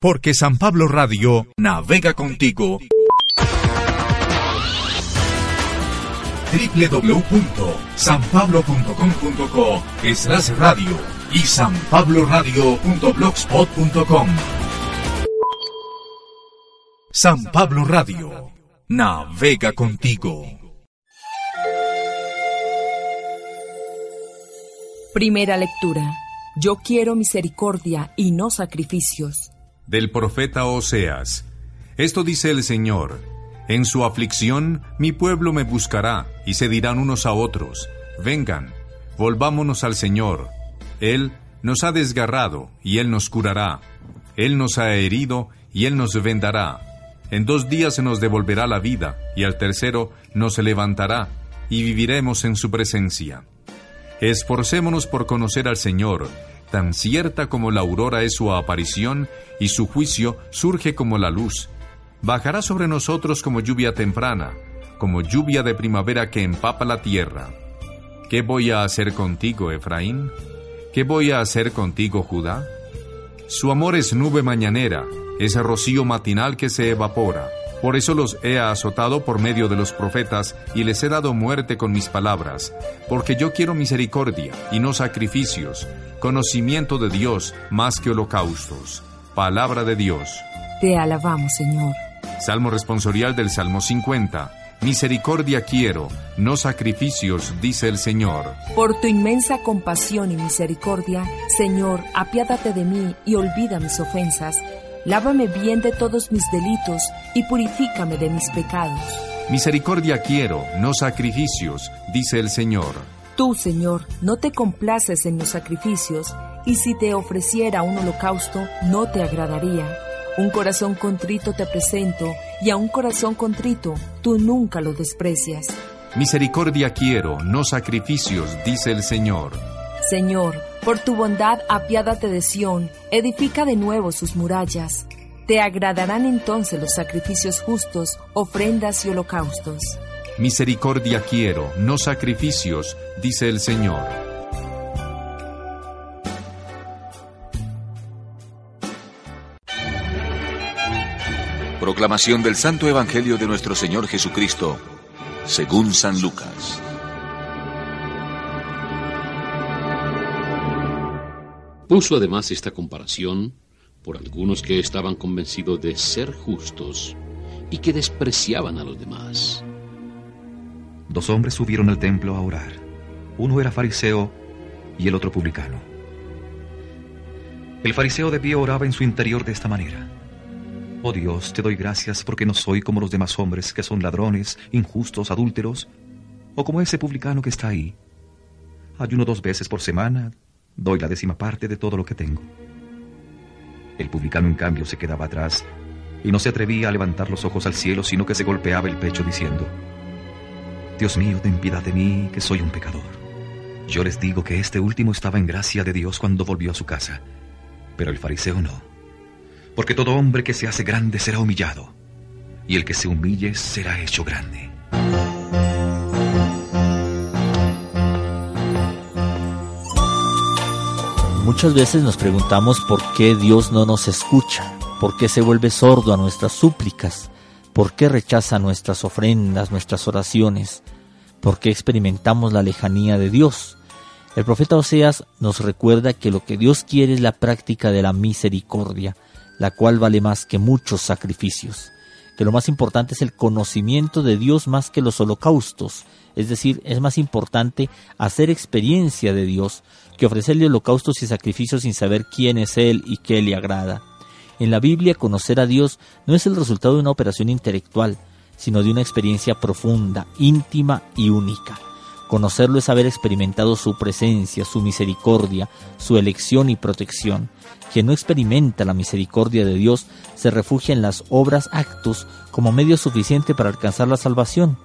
Porque San Pablo Radio navega contigo. www.sanpablo.com.co es radio y sanpabloradio.blogspot.com San Pablo Radio navega contigo. Primera lectura. Yo quiero misericordia y no sacrificios del profeta Oseas. Esto dice el Señor, en su aflicción mi pueblo me buscará, y se dirán unos a otros, vengan, volvámonos al Señor. Él nos ha desgarrado, y Él nos curará. Él nos ha herido, y Él nos vendará. En dos días se nos devolverá la vida, y al tercero nos levantará, y viviremos en su presencia. Esforcémonos por conocer al Señor, tan cierta como la aurora es su aparición y su juicio surge como la luz. Bajará sobre nosotros como lluvia temprana, como lluvia de primavera que empapa la tierra. ¿Qué voy a hacer contigo, Efraín? ¿Qué voy a hacer contigo, Judá? Su amor es nube mañanera, es rocío matinal que se evapora. Por eso los he azotado por medio de los profetas y les he dado muerte con mis palabras, porque yo quiero misericordia y no sacrificios, conocimiento de Dios más que holocaustos. Palabra de Dios. Te alabamos, Señor. Salmo responsorial del Salmo 50. Misericordia quiero, no sacrificios, dice el Señor. Por tu inmensa compasión y misericordia, Señor, apiádate de mí y olvida mis ofensas Lávame bien de todos mis delitos y purifícame de mis pecados. Misericordia quiero, no sacrificios, dice el Señor. Tú, Señor, no te complaces en los sacrificios, y si te ofreciera un holocausto, no te agradaría. Un corazón contrito te presento, y a un corazón contrito tú nunca lo desprecias. Misericordia quiero, no sacrificios, dice el Señor. Señor, por tu bondad apiádate de Sión, edifica de nuevo sus murallas. Te agradarán entonces los sacrificios justos, ofrendas y holocaustos. Misericordia quiero, no sacrificios, dice el Señor. Proclamación del Santo Evangelio de nuestro Señor Jesucristo, según San Lucas. Puso además esta comparación por algunos que estaban convencidos de ser justos y que despreciaban a los demás. Dos hombres subieron al templo a orar. Uno era fariseo y el otro publicano. El fariseo de pie oraba en su interior de esta manera. Oh Dios, te doy gracias porque no soy como los demás hombres que son ladrones, injustos, adúlteros, o como ese publicano que está ahí. Ayuno dos veces por semana, Doy la décima parte de todo lo que tengo. El publicano, en cambio, se quedaba atrás y no se atrevía a levantar los ojos al cielo, sino que se golpeaba el pecho diciendo, Dios mío, ten piedad de mí, que soy un pecador. Yo les digo que este último estaba en gracia de Dios cuando volvió a su casa, pero el fariseo no. Porque todo hombre que se hace grande será humillado, y el que se humille será hecho grande. Muchas veces nos preguntamos por qué Dios no nos escucha, por qué se vuelve sordo a nuestras súplicas, por qué rechaza nuestras ofrendas, nuestras oraciones, por qué experimentamos la lejanía de Dios. El profeta Oseas nos recuerda que lo que Dios quiere es la práctica de la misericordia, la cual vale más que muchos sacrificios, que lo más importante es el conocimiento de Dios más que los holocaustos, es decir, es más importante hacer experiencia de Dios que ofrecerle holocaustos y sacrificios sin saber quién es Él y qué le agrada. En la Biblia, conocer a Dios no es el resultado de una operación intelectual, sino de una experiencia profunda, íntima y única. Conocerlo es haber experimentado su presencia, su misericordia, su elección y protección. Quien no experimenta la misericordia de Dios se refugia en las obras actos como medio suficiente para alcanzar la salvación.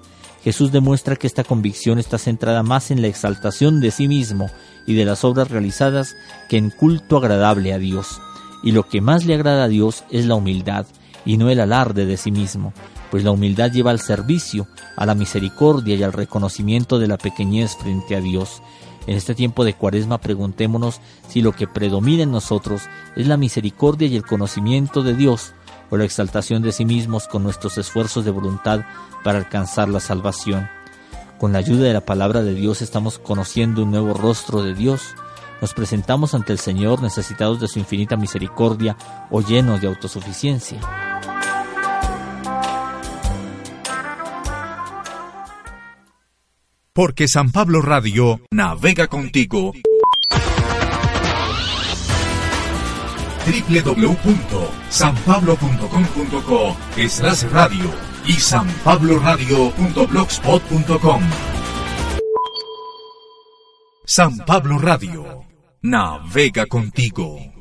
Jesús demuestra que esta convicción está centrada más en la exaltación de sí mismo y de las obras realizadas que en culto agradable a Dios. Y lo que más le agrada a Dios es la humildad y no el alarde de sí mismo, pues la humildad lleva al servicio, a la misericordia y al reconocimiento de la pequeñez frente a Dios. En este tiempo de cuaresma preguntémonos si lo que predomina en nosotros es la misericordia y el conocimiento de Dios o la exaltación de sí mismos con nuestros esfuerzos de voluntad para alcanzar la salvación. Con la ayuda de la palabra de Dios estamos conociendo un nuevo rostro de Dios. Nos presentamos ante el Señor necesitados de su infinita misericordia o llenos de autosuficiencia. Porque San Pablo Radio navega contigo www.sanpablo.com.co es radio y sanpabloradio.blogspot.com San Pablo Radio navega contigo.